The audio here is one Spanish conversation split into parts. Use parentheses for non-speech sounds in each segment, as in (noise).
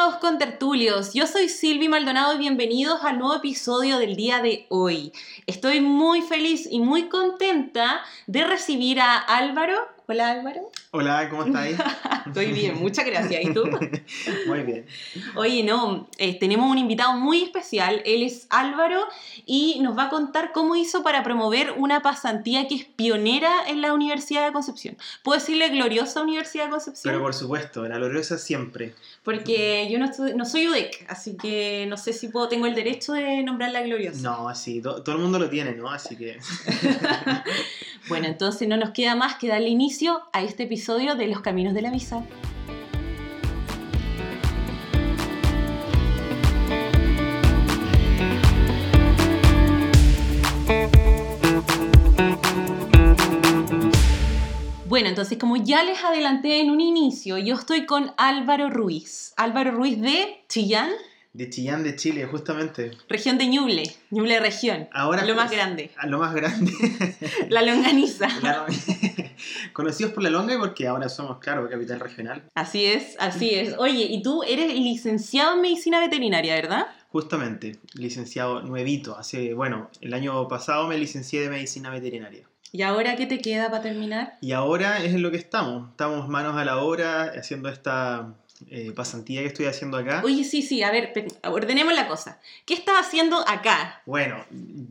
estimados contertulios, yo soy Silvi Maldonado y bienvenidos al nuevo episodio del día de hoy. Estoy muy feliz y muy contenta de recibir a Álvaro. Hola Álvaro. Hola, ¿cómo estáis? (laughs) Estoy bien, muchas gracias. ¿Y tú? (laughs) Muy bien. Oye, no, eh, tenemos un invitado muy especial. Él es Álvaro y nos va a contar cómo hizo para promover una pasantía que es pionera en la Universidad de Concepción. ¿Puedo decirle gloriosa Universidad de Concepción? Pero por supuesto, la gloriosa siempre. Porque yo no, estu- no soy UDEC, así que no sé si puedo, tengo el derecho de nombrarla gloriosa. No, así, to- todo el mundo lo tiene, ¿no? Así que. (laughs) Bueno, entonces no nos queda más que darle inicio a este episodio de Los Caminos de la Misa. Bueno, entonces como ya les adelanté en un inicio, yo estoy con Álvaro Ruiz. Álvaro Ruiz de Chillán, De Chillán, de Chile, justamente. región de Ñuble, Ñuble región, Ahora. lo más pues, grande, a Lo más grande. (laughs) la longaniza. (laughs) La- (laughs) Conocidos por la longa y porque ahora somos, claro, capital regional. Así es, así es. Oye, y tú eres licenciado en medicina veterinaria, ¿verdad? Justamente, licenciado nuevito. Hace, bueno, el año pasado me licencié de medicina veterinaria. ¿Y ahora qué te queda para terminar? Y ahora es en lo que estamos. Estamos manos a la obra haciendo esta eh, pasantía que estoy haciendo acá. Oye, sí, sí, a ver, ordenemos la cosa. ¿Qué estás haciendo acá? Bueno,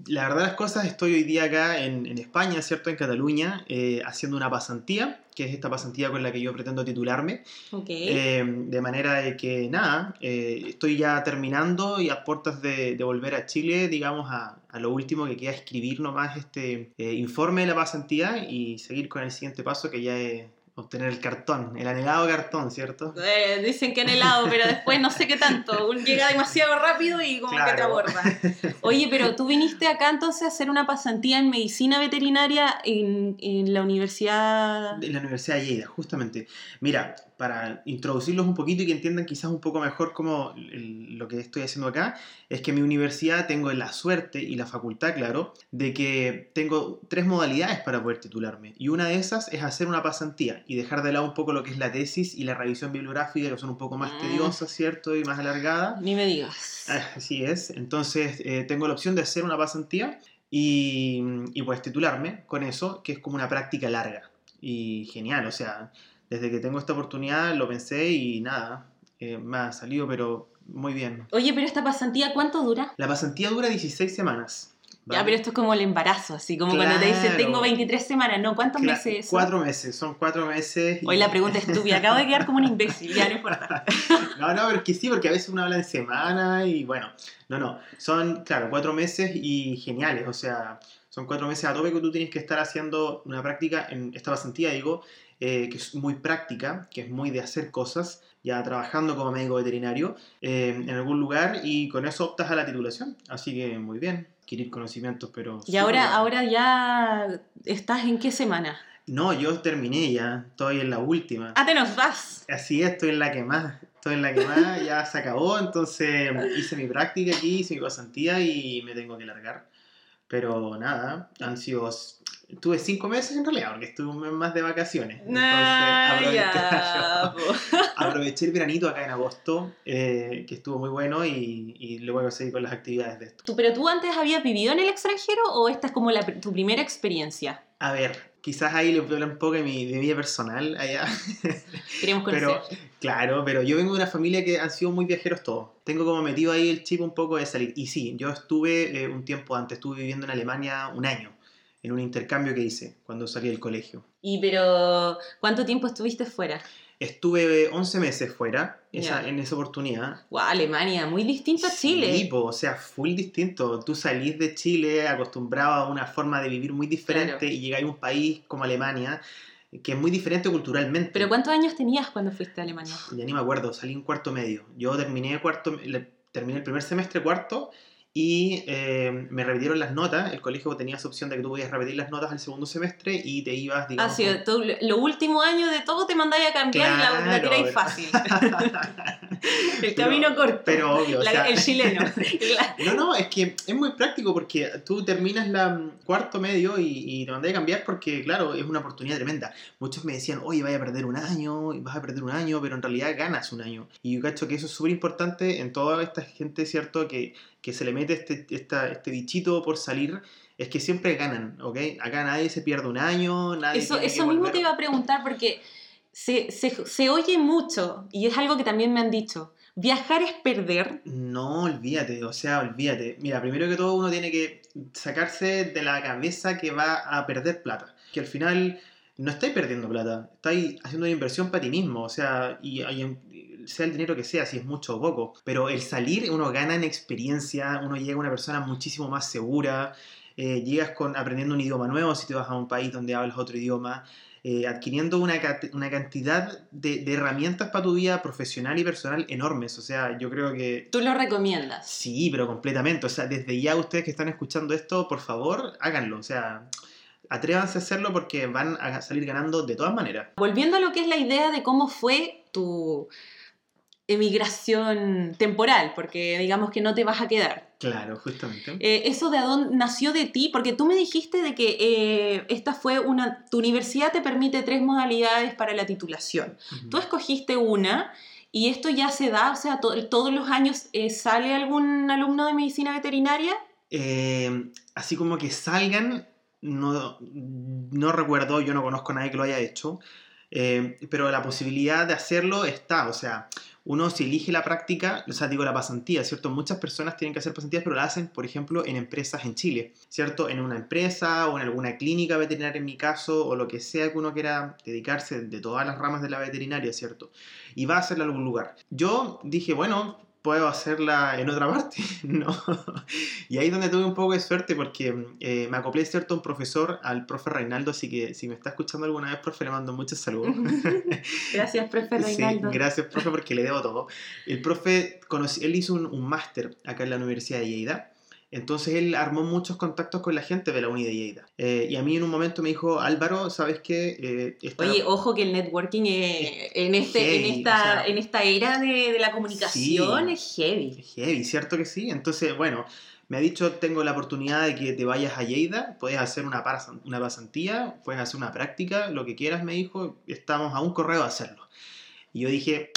la verdad las cosas, estoy hoy día acá en, en España, ¿cierto? En Cataluña, eh, haciendo una pasantía, que es esta pasantía con la que yo pretendo titularme. Ok. Eh, de manera de que, nada, eh, estoy ya terminando y a puertas de, de volver a Chile, digamos, a, a lo último que queda escribir nomás este eh, informe de la pasantía y seguir con el siguiente paso que ya es obtener el cartón, el anhelado cartón, ¿cierto? Eh, dicen que en helado, pero después no sé qué tanto. Llega demasiado rápido y como que te aborda. (laughs) Oye, pero tú viniste acá entonces a hacer una pasantía en medicina veterinaria en, en la universidad. De la Universidad de Lleida, justamente. Mira, para introducirlos un poquito y que entiendan quizás un poco mejor cómo el- lo que estoy haciendo acá, es que en mi universidad tengo la suerte y la facultad, claro, de que tengo tres modalidades para poder titularme. Y una de esas es hacer una pasantía y dejar de lado un poco lo que es la tesis y la revisión bibliográfica, que son un poco más Mm. tediosas, ¿cierto? Y más alargadas. Ni me digas. Ah, Así es. Entonces, eh, tengo la opción de hacer una pasantía y, y pues titularme con eso, que es como una práctica larga. Y genial, o sea, desde que tengo esta oportunidad lo pensé y nada, eh, me ha salido, pero muy bien. Oye, pero esta pasantía, ¿cuánto dura? La pasantía dura 16 semanas. Ya, ¿vale? pero esto es como el embarazo, así como cuando te dicen Claro. tengo 23 semanas, ¿no? ¿Cuántos Cla- meses es eso? Cuatro meses, son cuatro meses. y- Hoy la pregunta es estúpida, acabo de quedar como un imbécil, ya no importa. (laughs) No, no, pero es que sí, porque a veces uno habla en semana y bueno, no, no, son, claro, cuatro meses y geniales, o sea, son cuatro meses a tope que tú tienes que estar haciendo una práctica en esta pasantía, digo, eh, que es muy práctica, que es muy de hacer cosas, ya trabajando como médico veterinario eh, en algún lugar y con eso optas a la titulación, así que muy bien, adquirir conocimientos, pero... Y ahora, ahora ya estás en qué semana? No, yo terminé ya, estoy en la última. Ah, te nos vas. Así es, estoy en la que más, estoy en la que más, ya se acabó, entonces hice mi práctica aquí, hice mi pasantía y me tengo que largar. Pero nada, han sido, tuve cinco meses en realidad, porque estuve un mes más de vacaciones. Entonces Nah, aproveché, ya, po. (laughs) aproveché el veranito acá en agosto, eh, que estuvo muy bueno y, y luego seguir con las actividades de esto. ¿Tú, ¿Pero tú antes habías vivido en el extranjero o esta es como la, tu primera experiencia? A ver, quizás ahí a hablar un poco de mi, de mi vida personal allá. (laughs) Queremos conocer. Pero, claro, pero yo vengo de una familia que han sido muy viajeros todos. Tengo como metido ahí el chip un poco de salir. Y sí, yo estuve eh, un tiempo antes, estuve viviendo en Alemania un año, en un intercambio que hice cuando salí del colegio. Y pero, ¿cuánto tiempo estuviste fuera? Estuve eh, 11 meses fuera esa- Ya. en esa oportunidad. Guau, Alemania, muy distinto a Chile. Sí, po, o sea, full distinto. Tú salís de Chile acostumbrado a una forma de vivir muy diferente Claro. y llegáis a un país como Alemania que es muy diferente culturalmente. ¿Pero cuántos años tenías cuando fuiste a Alemania? Ya ni me acuerdo, salí en cuarto medio. Yo terminé cuarto, terminé el primer semestre cuarto y eh, me repitieron las notas. El colegio tenía esa opción de que tú podías repetir las notas al segundo semestre y te ibas, digamos. Ah, sí, con- tú, lo último año de todo te mandáis a cambiar y la, la Claro, tiráis pero- fácil. (laughs) (laughs) el Pero- camino corto. Pero obvio, o La- sea- el chileno. (laughs) No, no, es que es muy práctico porque tú terminas la mm, cuarto medio y, y te mandé a cambiar porque, claro, es una oportunidad tremenda. Muchos me decían, oye, vaya a perder un año, vas a perder un año, pero en realidad ganas un año. Y yo cacho que eso es súper importante en toda esta gente, ¿cierto? Que, que se le mete este, esta- este bichito por salir, es que siempre ganan, ¿ok? Acá nadie se pierde un año, nadie... Eso, eso mismo te iba a preguntar porque se, se, se oye mucho y es algo que también me han dicho. Viajar es perder. No, olvídate, o sea, olvídate. Mira, primero que todo uno tiene que sacarse de la cabeza que va a perder plata. Que al final no estáis perdiendo plata, estáis haciendo una inversión para ti mismo, o sea, y, y sea el dinero que sea, si es mucho o poco. Pero el salir, uno gana en experiencia, uno llega a una persona muchísimo más segura, eh, llegas con, aprendiendo un idioma nuevo si te vas a un país donde hablas otro idioma. eh, adquiriendo una, una cantidad de, de herramientas para tu vida profesional y personal enormes. O sea, yo creo que Tú lo recomiendas. Sí, pero completamente. O sea, desde ya ustedes que están escuchando esto, por favor, háganlo. O sea, atrévanse a hacerlo porque van a salir ganando de todas maneras. Volviendo a lo que es la idea de cómo fue tu emigración temporal, porque digamos que no te vas a quedar. Claro, justamente. Eh, eso de dónde nació de ti, porque tú me dijiste de que eh, esta fue una, tu universidad te permite tres modalidades para la titulación. Tú escogiste una y esto ya se da, o sea, to- todos los años eh, sale algún alumno de medicina veterinaria. Así como que salgan, no, no recuerdo, yo no conozco a nadie que lo haya hecho, eh, pero la posibilidad de hacerlo está, o sea, uno si elige la práctica, o sea, digo la pasantía, ¿cierto? Muchas personas tienen que hacer pasantías, pero la hacen, por ejemplo, en empresas en Chile, ¿cierto? En una empresa o en alguna clínica veterinaria en mi caso, o lo que sea que uno quiera dedicarse de todas las ramas de la veterinaria, ¿cierto? Y va a hacerla en algún lugar. Yo dije, bueno, puedo hacerla en otra parte, (laughs) ¿no? y ahí es donde tuve un poco de suerte porque eh, me acoplé, ¿cierto? a Un profesor, al profe Reinaldo, así que si me está escuchando alguna vez, profe, le mando muchos saludos. (laughs) Gracias, profe Sí, Reinaldo. gracias, profe, porque le debo todo. El profe, conocí- él hizo un, un máster acá en la Universidad de Lleida. Entonces él armó muchos contactos con la gente de la Uni de Lleida. Eh, y a mí en un momento me dijo, Álvaro, ¿sabes qué? Eh, esta- Oye, ojo que el networking eh, en, este, Heavy, en, esta, o sea, en esta era de, de la comunicación Sí. es heavy. Es heavy, ¿cierto que sí? Entonces, bueno, me ha dicho, tengo la oportunidad de que te vayas a Lleida, puedes hacer una, una pasantía, puedes hacer una práctica, lo que quieras, me dijo, estamos a un correo de hacerlo. Y yo dije,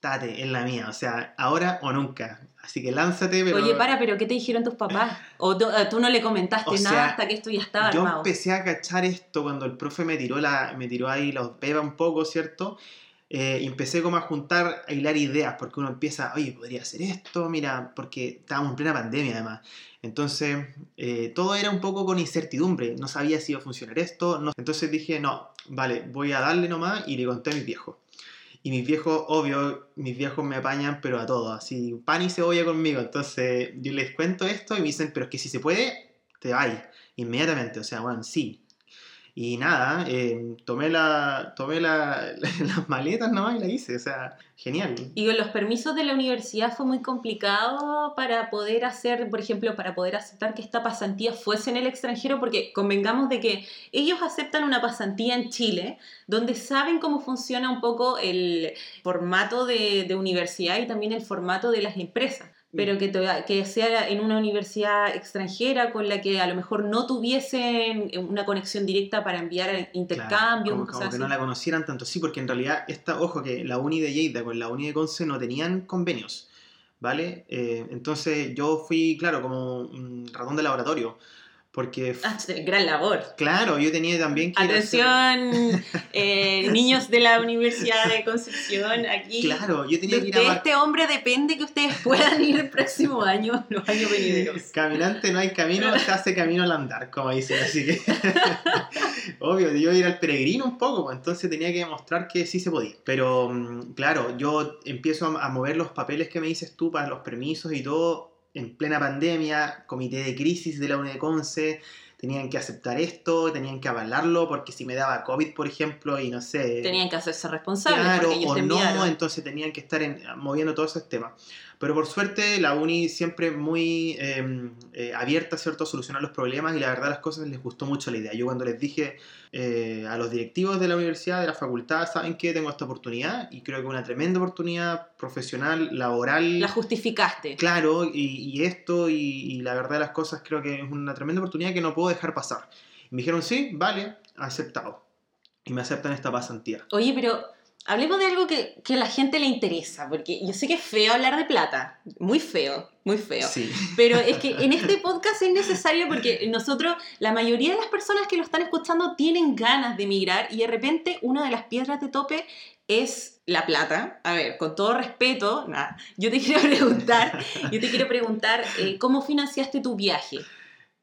tate, es la mía, o sea, ahora o nunca. Así que lánzate, pero... Oye, para, pero ¿qué te dijeron tus papás? (laughs) ¿O tú, eh, tú no le comentaste O nada hasta que esto ya estaba Yo armado? empecé a cachar esto cuando el profe me tiró, la, me tiró ahí los peba un poco, ¿cierto? Eh, y empecé como a juntar, a hilar ideas, porque uno empieza, oye, podría hacer esto, mira, porque estábamos en plena pandemia además. Entonces, eh, todo era un poco con incertidumbre, no sabía si iba a funcionar esto. no- Entonces dije, no, vale, voy a darle nomás y le conté a mis viejos. Y mis viejos, obvio, mis viejos me apañan, pero a todo, así, pan y cebolla conmigo. Entonces yo les cuento esto y me dicen, pero es que si se puede, te vais inmediatamente. O sea, bueno, sí. Y nada, eh, tomé, la, tomé la- (laughs) las maletas nomás y la hice. O sea, genial. Y con los permisos de la universidad fue muy complicado para poder hacer, por ejemplo, para poder aceptar que esta pasantía fuese en el extranjero, porque convengamos de que ellos aceptan una pasantía en Chile, donde saben cómo funciona un poco el formato de universidad y también el formato de las empresas. Pero que, que sea en una universidad extranjera con la que a lo mejor no tuviesen una conexión directa para enviar intercambios, Claro, como, como que no la conocieran tanto. Sí, porque en realidad, esta, ojo, que la uni de Lleida con la uni de Conce no tenían convenios. ¿Vale? Eh, entonces yo fui, claro, como un ratón de laboratorio. Porque, Ah, gran labor. claro, yo tenía también que... ir a Atención, eh, niños de la Universidad de Concepción, aquí. Claro, yo De, tenía que ir a de este hombre depende que ustedes puedan ir el próximo año, (laughs) los años venideros. Caminante no hay camino, se hace camino al andar, como dicen, así que (laughs) obvio, yo ir al peregrino un poco, pues, entonces tenía que demostrar que sí se podía. Pero mm, claro, yo empiezo a mover los papeles que me dices tú para los permisos y todo en plena pandemia, comité de crisis de la UNECONCE, tenían que aceptar esto, tenían que avalarlo, porque si me daba COVID, por ejemplo, y no sé... Tenían que hacerse responsables. Claro, porque ellos o te no, entonces tenían que estar en- moviendo todos esos temas. Pero por suerte la uni siempre muy eh, eh, abierta ¿cierto? a solucionar los problemas y la verdad las cosas les gustó mucho la idea. Yo cuando les dije eh, a los directivos de la universidad, de la facultad, saben que tengo esta oportunidad y creo que una tremenda oportunidad profesional, laboral. La justificaste. Claro, y, y esto, y, y la verdad las cosas creo que es una tremenda oportunidad que no puedo dejar pasar. Y me dijeron, sí, vale, aceptado. Y me aceptan esta pasantía. Oye, pero hablemos de algo que, que a la gente le interesa, porque yo sé que es feo hablar de plata, muy feo, muy feo. Sí. Pero es que en este podcast es necesario porque nosotros, la mayoría de las personas que lo están escuchando tienen ganas de emigrar y de repente una de las piedras de tope es la plata. A ver, con todo respeto, nada, yo te quiero (laughs) preguntar, yo te quiero preguntar, eh, ¿cómo financiaste tu viaje?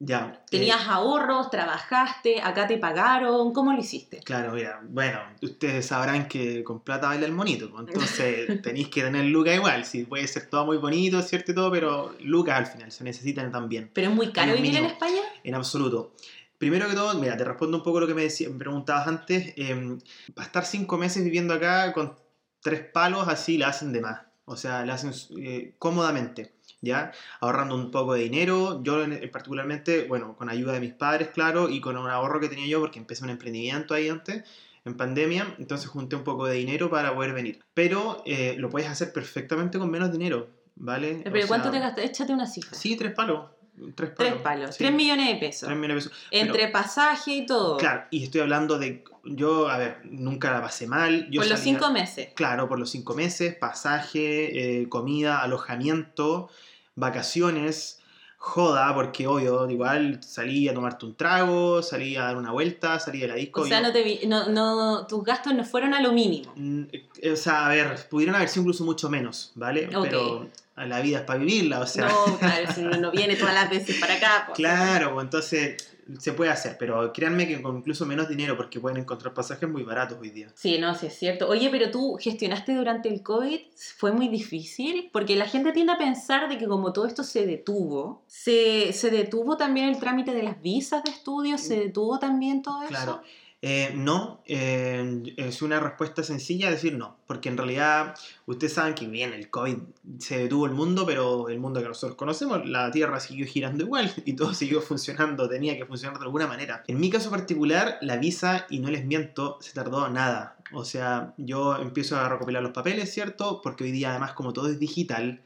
Ya. eh, ¿Tenías ahorros? ¿Trabajaste? ¿Acá te pagaron? ¿Cómo lo hiciste? Claro, mira, bueno, ustedes sabrán que con plata baila el monito, pues, entonces (laughs) tenéis que tener lucas igual, sí, puede ser todo muy bonito, cierto y todo, pero lucas al final se necesitan también, ¿Pero es muy caro vivir en. España? en absoluto. Primero que todo, mira, te respondo un poco lo que me, decía- me preguntabas antes, eh, para estar cinco meses viviendo acá con tres palos así la hacen de más, o sea, la hacen eh, cómodamente. ¿Ya? Ahorrando un poco de dinero, yo en particularmente, bueno, con ayuda de mis padres, claro, y con un ahorro que tenía yo, porque empecé un emprendimiento ahí antes, en pandemia, entonces junté un poco de dinero para poder venir. Pero eh, lo puedes hacer perfectamente con menos dinero, ¿vale? O ¿Pero cuánto sea, te gastaste? Échate una cifra. Sí, tres palos. Tres palos. Tres palos. sí, Tres millones de pesos. tres millones de pesos. Entre pasaje y todo. Claro, y estoy hablando de. Yo, a ver, nunca la pasé mal. Yo por los cinco meses. Claro, por los cinco meses, pasaje, eh, comida, alojamiento, vacaciones, joda, porque obvio, igual salí a tomarte un trago, salí a dar una vuelta, salí de la disco. O sea, yo- no te vi- no, no, tus gastos no fueron a lo mínimo. Mm, eh, O sea, a ver, pudieron haber sido incluso mucho menos, ¿vale? Pero la vida es para vivirla, o sea. no, claro, si uno no viene todas las veces para acá. pues. Claro, pues entonces se puede hacer, pero créanme que con incluso menos dinero, porque pueden encontrar pasajes muy baratos hoy día. Sí, no, sí es cierto. Oye, pero tú gestionaste durante el COVID, ¿fue muy difícil? Porque la gente tiende a pensar de que como todo esto se detuvo, se, se detuvo también el trámite de las visas de estudio, se detuvo también todo eso. Eh, no, eh, es una respuesta sencilla decir no, porque en realidad ustedes saben que bien, el COVID se detuvo el mundo, pero el mundo que nosotros conocemos, la Tierra siguió girando igual (laughs) y todo siguió funcionando, tenía que funcionar de alguna manera. En mi caso particular, la visa, y no les miento, se tardó nada. O sea, yo empiezo a recopilar los papeles, ¿cierto? Porque hoy día además como todo es digital.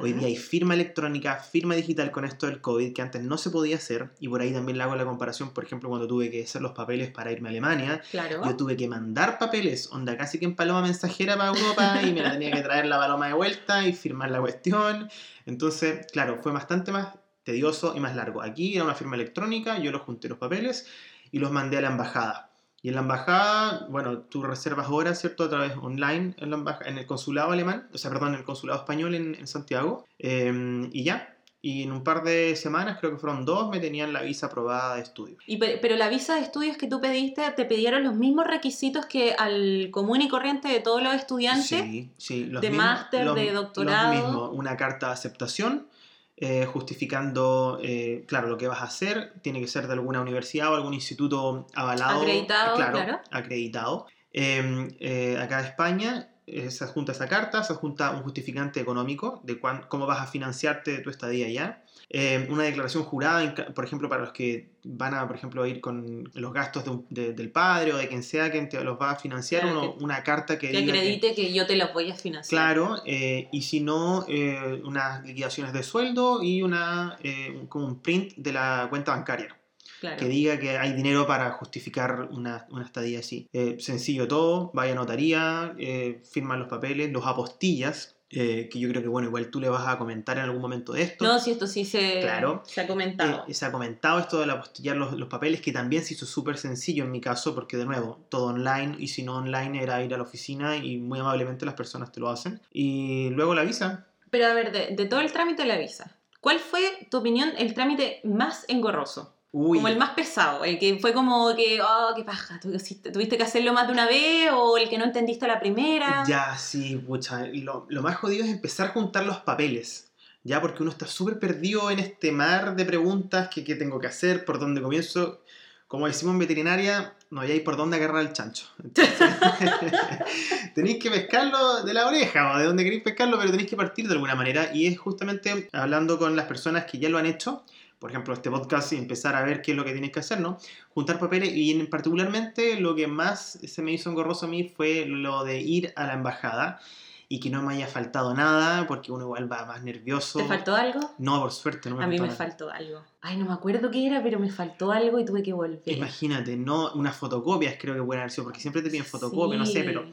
Hoy día hay firma electrónica, firma digital con esto del COVID, que antes no se podía hacer, y por ahí también le hago la comparación, por ejemplo, cuando tuve que hacer los papeles para irme a Alemania, Claro. yo tuve que mandar papeles, onda casi que en paloma mensajera para Europa, y me la tenía que traer la paloma de vuelta y firmar la cuestión. Entonces, claro, fue bastante más tedioso y más largo. Aquí era una firma electrónica, yo los junté los papeles y los mandé a la embajada. Y en la embajada, bueno, tú reservas horas, ¿cierto? A través online en, la embaja- en el consulado alemán, o sea, perdón, en el consulado español en, en Santiago. eh, y ya. Y en un par de semanas, creo que fueron dos, me tenían la visa aprobada de estudio. Y pe- pero la visa de estudios que tú pediste, ¿te pidieron los mismos requisitos que al común y corriente de todos los estudiantes? Sí, sí. Los de máster, de doctorado. Los mismos, una carta de aceptación eh, justificando, eh, claro, lo que vas a hacer. Tiene que ser de alguna universidad o algún instituto avalado. Acreditado, claro. Acreditado. Eh, eh, acá de España se adjunta esa carta, se adjunta un justificante económico de cuán- cómo vas a financiarte tu estadía allá. Eh, una declaración jurada, por ejemplo, para los que van a, por ejemplo, ir con los gastos de un- de- del padre o de quien sea quien te los va a financiar, Claro, uno- que- una carta que, Que acredite que yo te los voy a financiar. Claro, eh, y si no, eh, unas liquidaciones de sueldo y una, eh, un- como un print de la cuenta bancaria Claro. que diga que hay dinero para justificar una, una estadía así. Eh, sencillo todo, vaya a notaría, eh, firman los papeles, los apostillas, eh, que yo creo que, bueno, igual tú le vas a comentar en algún momento de esto. No, si esto sí se, Claro. se ha comentado. Eh, se ha comentado esto de apostillar los, los papeles, que también se hizo súper sencillo en mi caso, porque de nuevo, todo online, y si no online era ir a la oficina y muy amablemente las personas te lo hacen. Y luego la visa. Pero a ver, de, de todo el trámite de la visa, ¿cuál fue, tu opinión, el trámite más engorroso? Uy, Como el más pesado, el que fue como que, oh, qué paja, ¿tú hiciste- tuviste que hacerlo más de una vez o el que no entendiste la primera. ya, sí, pucha. Lo, lo más jodido es empezar a juntar los papeles. ya porque uno está súper perdido en este mar de preguntas que, qué tengo que hacer, por dónde comienzo. Como decimos en veterinaria, no hay por dónde agarrar el chancho. Entonces, (laughs) tenéis que pescarlo de la oreja o de donde queréis pescarlo, pero tenéis que partir de alguna manera. Y es justamente hablando con las personas que ya lo han hecho, por ejemplo, este podcast y empezar a ver qué es lo que tienes que hacer, ¿no? Juntar papeles y en particularmente lo que más se me hizo engorroso a mí fue lo de ir a la embajada y que no me haya faltado nada, porque uno igual va más nervioso. ¿Te faltó algo? No, por suerte, no me A mí me nada. faltó algo. Ay, no me acuerdo qué era, pero me faltó algo y tuve que volver. Imagínate, no unas fotocopias creo que pueden haber sido, porque siempre te piden fotocopias, no sé, Sí, pero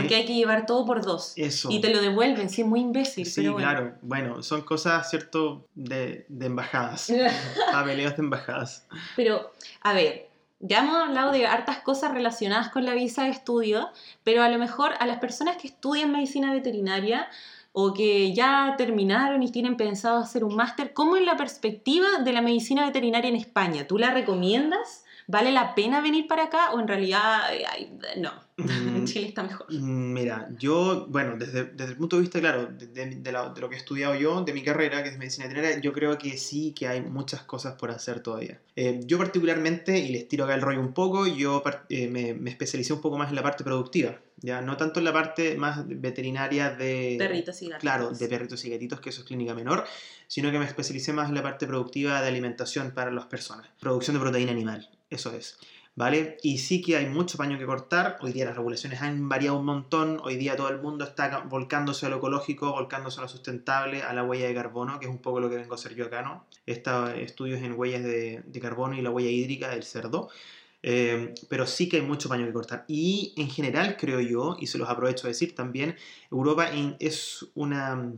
Porque eh, hay que llevar todo por dos. eso. Y te lo devuelven, sí, es muy imbécil. Sí, pero bueno. claro. Bueno, son cosas, ¿cierto? De, de embajadas. (laughs) Papeleos de embajadas. Pero, a ver, ya hemos hablado de hartas cosas relacionadas con la visa de estudio, pero a lo mejor a las personas que estudian medicina veterinaria o que ya terminaron y tienen pensado hacer un máster, ¿cómo es la perspectiva de la medicina veterinaria en España? ¿Tú la recomiendas? ¿Vale la pena venir para acá o en realidad eh, ay, no? Mm, (laughs) Chile está mejor. Mm, Mira, yo, bueno, desde, desde el punto de vista, claro, de, de- de la- de lo que he estudiado yo, de mi carrera, que es medicina veterinaria, yo creo que sí que hay muchas cosas por hacer todavía. Eh, yo particularmente, y les tiro acá el rollo un poco, yo eh, me, me especialicé un poco más en la parte productiva, ya no tanto en la parte más veterinaria de... Perritos y gatos. Claro, de perritos y gatitos, que eso es clínica menor, sino que me especialicé más en la parte productiva de alimentación para las personas. Producción de proteína animal, eso es. ¿Vale? Y sí que hay mucho paño que cortar. Hoy día las regulaciones han variado un montón. Hoy día todo el mundo está volcándose a lo ecológico, volcándose a lo sustentable, a la huella de carbono, que es un poco lo que vengo a hacer yo acá, ¿no? Estos estudios en huellas de, de carbono y la huella hídrica del cerdo. Eh, pero sí que hay mucho paño que cortar. Y en general, creo yo, y se los aprovecho de decir también, Europa es una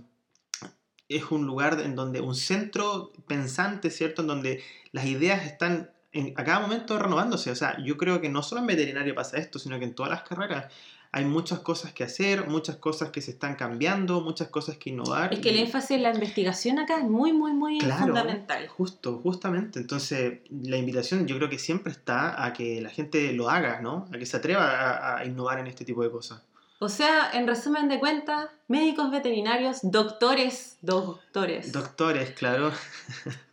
es un lugar en donde un centro pensante, ¿cierto? En donde las ideas están en- a cada momento renovándose. O sea, yo creo que no solo en veterinario pasa esto, sino que en todas las carreras hay muchas cosas que hacer, muchas cosas que se están cambiando, muchas cosas que innovar. Es que el énfasis en la investigación acá es muy, muy, muy Claro, fundamental. Justo, justamente. Entonces, la invitación yo creo que siempre está a que la gente lo haga, ¿no? A que se atreva a, a innovar en este tipo de cosas. O sea, en resumen de cuentas, médicos veterinarios, doctores, doctores. Doctores, claro.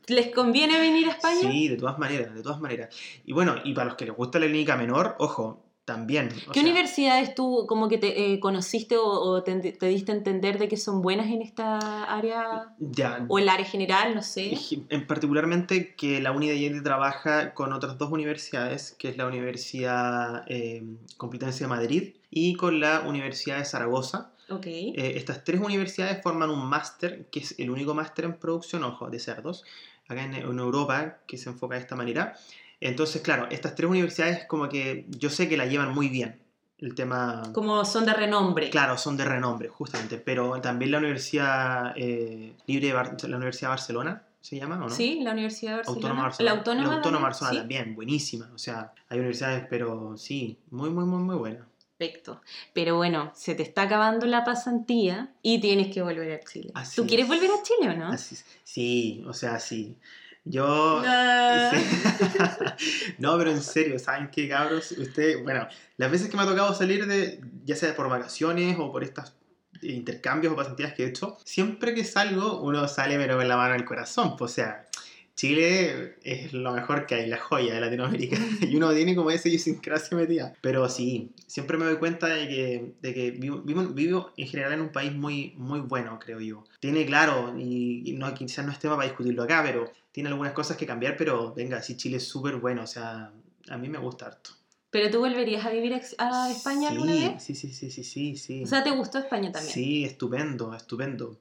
¿Les conviene venir a España? Sí, de todas maneras, de todas maneras. Y bueno, y para los que les gusta la clínica menor, ojo, también. ¿Qué sea, universidades tú como que te eh, conociste o, o te, te diste a entender de que son buenas en esta área Ya, o el área general, no sé? en particularmente que la Uni de Yale trabaja con otras dos universidades, que es la Universidad eh, Complutense de Madrid y con la Universidad de Zaragoza. Ok. Eh, estas tres universidades forman un máster, que es el único máster en producción, ojo, de cerdos, acá en, en Europa, que se enfoca de esta manera. Entonces, claro, estas tres universidades como que yo sé que la llevan muy bien, el tema... Como son de renombre. Claro, son de renombre, justamente, pero también la Universidad eh, Libre de Bar- la Universidad de Barcelona, ¿se llama o no? Sí, la Universidad de Barcelona. Autónoma de Barcelona. La Autónoma, La Autónoma Barcelona sí. también, buenísima. O sea, hay universidades, pero sí, muy, muy, muy, muy buenas. Perfecto. Pero bueno, se te está acabando la pasantía y tienes que volver a Chile. Así ¿Tú quieres es. volver a Chile o no? Así es. sí, o sea, sí. Yo... Sí. (laughs) no, pero en serio, ¿saben qué, cabros? Usted, bueno, las veces que me ha tocado salir de, ya sea por vacaciones o por estas intercambios o pasantías que he hecho, siempre que salgo uno sale pero con la mano el corazón, pues, o sea, Chile es lo mejor que hay, la joya de Latinoamérica, (laughs) y uno tiene como esa idiosincrasia metida. Pero sí, siempre me doy cuenta de que, de que vivo, vivo, vivo en general en un país muy, muy bueno, creo yo. Tiene, claro, y, no, quizás no es tema para discutirlo acá, pero tiene algunas cosas que cambiar, pero venga, sí, Chile es súper bueno, o sea, a mí me gusta harto. ¿Pero tú volverías a vivir a España alguna Sí, vez? Sí, sí, sí, sí, sí, sí. O sea, ¿te gustó España también? Sí, estupendo, estupendo.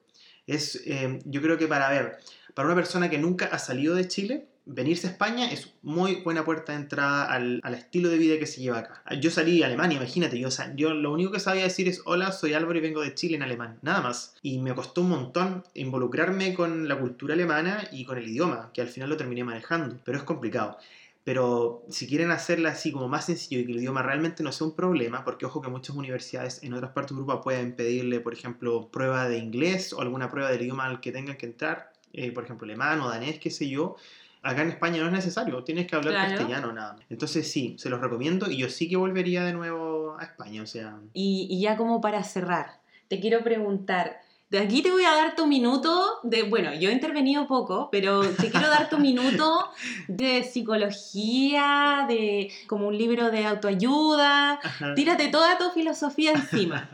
Es, eh, yo creo que para ver, para una persona que nunca ha salido de Chile, venirse a España es muy buena puerta de entrada al, al estilo de vida que se lleva acá. Yo salí a Alemania, imagínate, yo, sa- yo lo único que sabía decir es, hola, soy Álvaro y vengo de Chile en alemán, nada más. Y me costó un montón involucrarme con la cultura alemana y con el idioma, que al final lo terminé manejando, pero es complicado. Pero si quieren hacerla así como más sencillo y que el idioma realmente no sea un problema, porque ojo que muchas universidades en otras partes de Europa pueden pedirle, por ejemplo, prueba de inglés o alguna prueba del idioma al que tengan que entrar, eh, por ejemplo, alemán o danés, qué sé yo. Acá en España no es necesario, tienes que hablar Claro. castellano nada. Entonces sí, se los recomiendo y yo sí que volvería de nuevo a España, o sea... Y, y ya como para cerrar, te quiero preguntar, De aquí te voy a dar tu minuto de, bueno, yo he intervenido poco, pero te quiero dar tu minuto (laughs) de psicología, de como un libro de autoayuda. Tírate toda tu filosofía encima.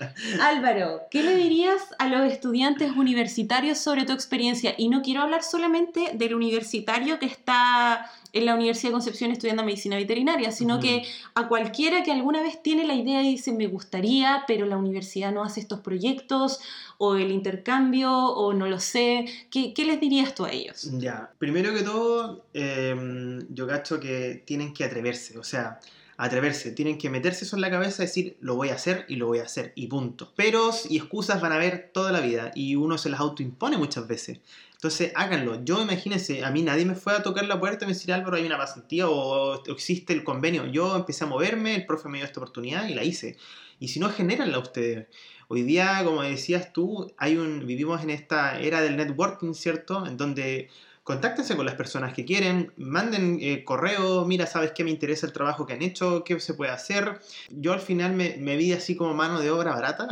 (laughs) Álvaro, ¿qué le dirías a los estudiantes universitarios sobre tu experiencia? Y no quiero hablar solamente del universitario que está en la Universidad de Concepción estudiando medicina veterinaria, sino que a cualquiera que alguna vez tiene la idea y dice, me gustaría, pero la universidad no hace estos proyectos, o el intercambio, o no lo sé, ¿qué, qué les dirías tú a ellos? Ya, primero que todo, em, yo cacho que tienen que atreverse, o sea, atreverse, tienen que meterse eso en la cabeza y decir, lo voy a hacer y lo voy a hacer, y punto. Peros y excusas van a haber toda la vida, y uno se las autoimpone muchas veces. Entonces, háganlo. Yo, imagínense, a mí nadie me fue a tocar la puerta y me decía, Álvaro, hay una pasantía o existe el convenio. Yo empecé a moverme, el profe me dio esta oportunidad y la hice. Y si no, genéranla ustedes. Hoy día, como decías tú, hay un, vivimos en esta era del networking, ¿cierto? En donde contáctense con las personas que quieren, manden eh, correo, mira, sabes qué me interesa el trabajo que han hecho, qué se puede hacer. Yo al final me, me vi así como mano de obra barata,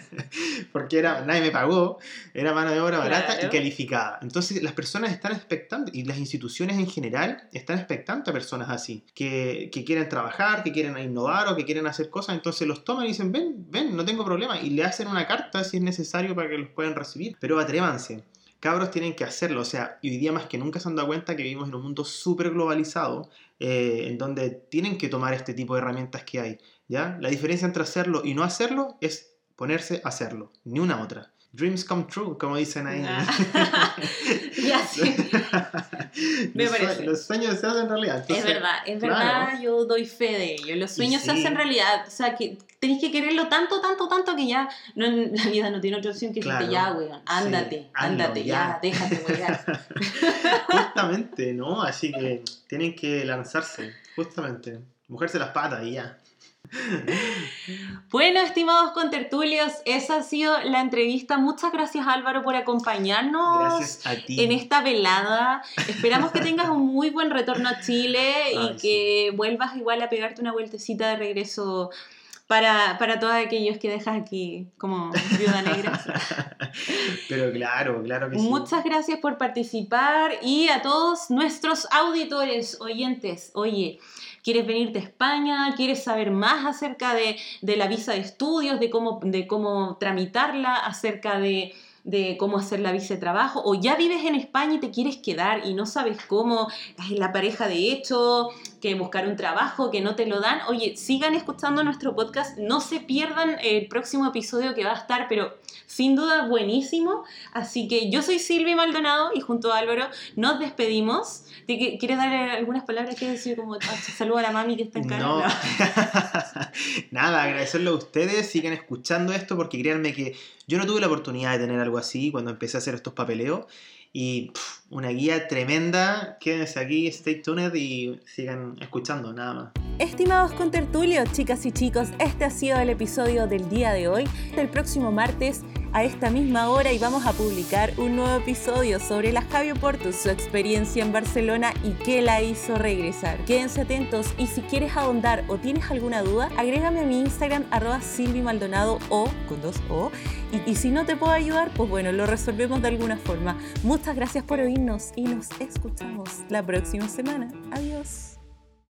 (laughs) porque era, nadie me pagó, era mano de obra barata y calificada. Entonces las personas están expectantes, y las instituciones en general están expectantes a personas así, que, que quieren trabajar, que quieren innovar o que quieren hacer cosas, entonces los toman y dicen, ven, ven, no tengo problema, y le hacen una carta si es necesario para que los puedan recibir, pero atrévanse cabros tienen que hacerlo. O sea, hoy día más que nunca se han dado cuenta que vivimos en un mundo súper globalizado, eh, en donde tienen que tomar este tipo de herramientas que hay. ¿ya? La diferencia entre hacerlo y no hacerlo es ponerse a hacerlo, ni una otra. Dreams come true, como dicen ahí. Ah. (laughs) ya, sí. (laughs) Me los, parece. los sueños se hacen realidad. es verdad, es verdad, yo doy fe de ello. Los sueños se hacen realidad. O sea, que tenéis que quererlo tanto, tanto, tanto que ya no, la vida no tiene otra opción que decirte ya, weón, ándate, sí, ándate, ya. ya, déjate weón. (laughs) Justamente, ¿no? Así que tienen que lanzarse, justamente. Mujerse las patas y ya. Bueno, estimados contertulios, esa ha sido la entrevista. Muchas gracias Álvaro por acompañarnos en esta velada. Esperamos que tengas un muy buen retorno a Chile y que vuelvas igual a pegarte una vueltecita de regreso para, para todos aquellos que dejas aquí como viuda negra. (laughs) Pero claro, claro que sí. Muchas gracias por participar y a todos nuestros auditores, oyentes, oye, ¿quieres venirte a España? ¿Quieres saber más acerca de, de la visa de estudios, de cómo, de cómo tramitarla, acerca de de cómo hacer la visa de trabajo, o ya vives en España y te quieres quedar y no sabes cómo, es la pareja de hecho, que buscar un trabajo, que no te lo dan, oye, sigan escuchando nuestro podcast, no se pierdan el próximo episodio que va a estar, pero sin duda buenísimo. Así que yo soy Silvia Maldonado y junto a Álvaro nos despedimos. ¿Quieres darle algunas palabras que decir como saludo a la mami que está en casa? No. (laughs) Nada, agradecerle a ustedes, sigan escuchando esto porque créanme que yo no tuve la oportunidad de tener algo así cuando empecé a hacer estos papeleos y una guía tremenda. Quédense aquí, stay tuned y sigan escuchando, nada más. Estimados contertulios, chicas y chicos, este ha sido el episodio del día de hoy. El próximo martes a esta misma hora y vamos a publicar un nuevo episodio sobre la Javi Portus, su experiencia en Barcelona y qué la hizo regresar. Quédense atentos y si quieres ahondar o tienes alguna duda, agrégame a mi Instagram arroba Maldonado o con dos O y, si no te puedo ayudar, pues bueno, lo resolvemos de alguna forma. Muchas gracias por y nos escuchamos la próxima semana. Adiós.